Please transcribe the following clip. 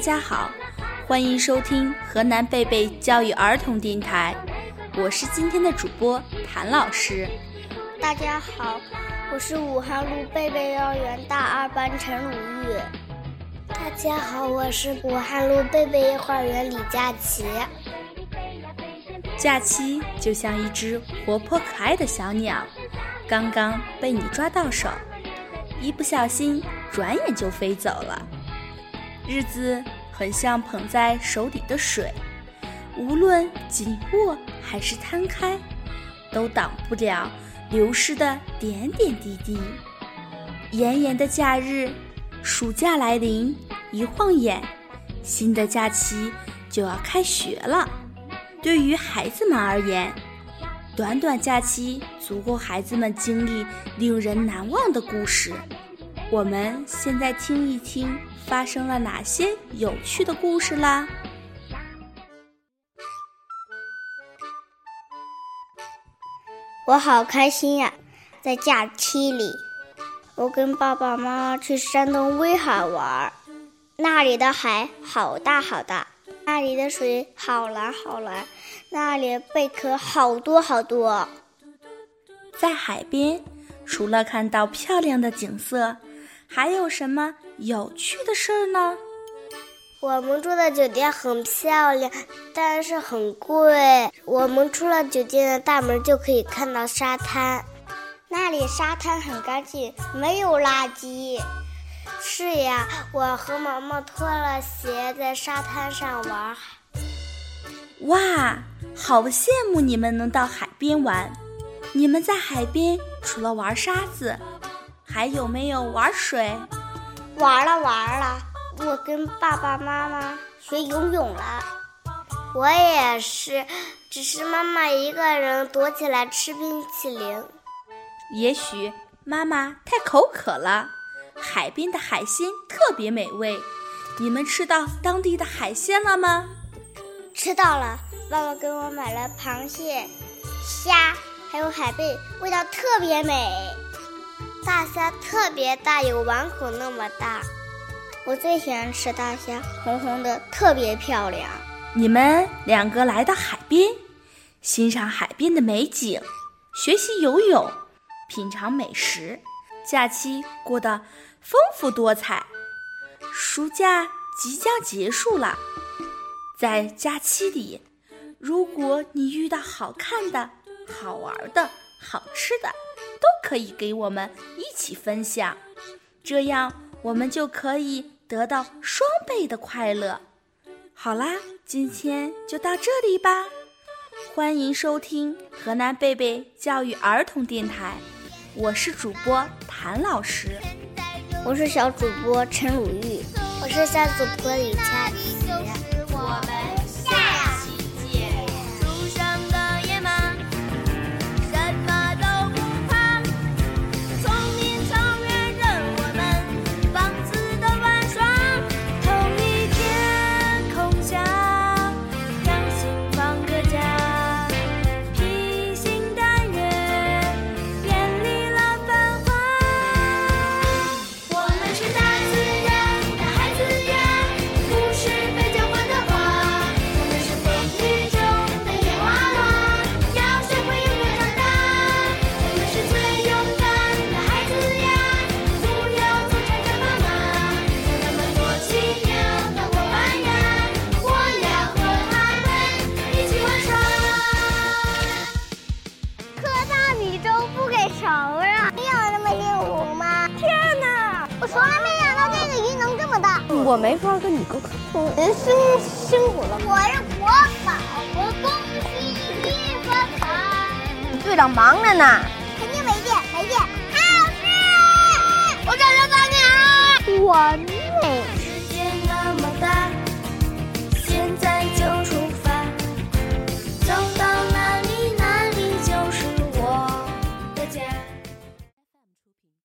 家好，欢迎收听河南贝贝教育儿童电台，我是今天的主播谭老师。大家好，我是武汉路贝贝幼儿园大二班陈鲁豫。大家好，我是武汉路贝贝幼儿园李佳琪。假期就像一只活泼可爱的小鸟，刚刚被你抓到手，一不小心转眼就飞走了。日子很像捧在手里的水，无论紧握还是摊开，都挡不了流失的点点滴滴。炎炎的假日，暑假来临，一晃眼，新的假期就要开学了。对于孩子们而言，短短假期足够孩子们经历令人难忘的故事。我们现在听一听。发生了哪些有趣的故事啦？我好开心呀！在假期里，我跟爸爸妈妈去山东威海玩，那里的海好大好大，那里的水好蓝好蓝，那里贝壳好多好多。在海边，除了看到漂亮的景色。还有什么有趣的事儿呢？我们住的酒店很漂亮，但是很贵。我们出了酒店的大门就可以看到沙滩，那里沙滩很干净，没有垃圾。是呀，我和毛毛脱了鞋在沙滩上玩。哇，好羡慕你们能到海边玩！你们在海边除了玩沙子。还有没有玩水？玩了玩了，我跟爸爸妈妈学游泳了。我也是，只是妈妈一个人躲起来吃冰淇淋。也许妈妈太口渴了。海边的海鲜特别美味，你们吃到当地的海鲜了吗？吃到了，爸爸给我买了螃蟹、虾，还有海贝，味道特别美。大虾特别大，有碗口那么大。我最喜欢吃大虾，红红的，特别漂亮。你们两个来到海边，欣赏海边的美景，学习游泳，品尝美食，假期过得丰富多彩。暑假即将结束了，在假期里，如果你遇到好看的、好玩的、好吃的。都可以给我们一起分享，这样我们就可以得到双倍的快乐。好啦，今天就到这里吧。欢迎收听河南贝贝教育儿童电台，我是主播谭老师，我是小主播陈鲁豫，我是小主播李佳我没法跟你沟通，您辛辛苦了。我是国宝，我恭喜你发财。队长忙着呢，肯定没电，没电。好吃，我找到你了，完美。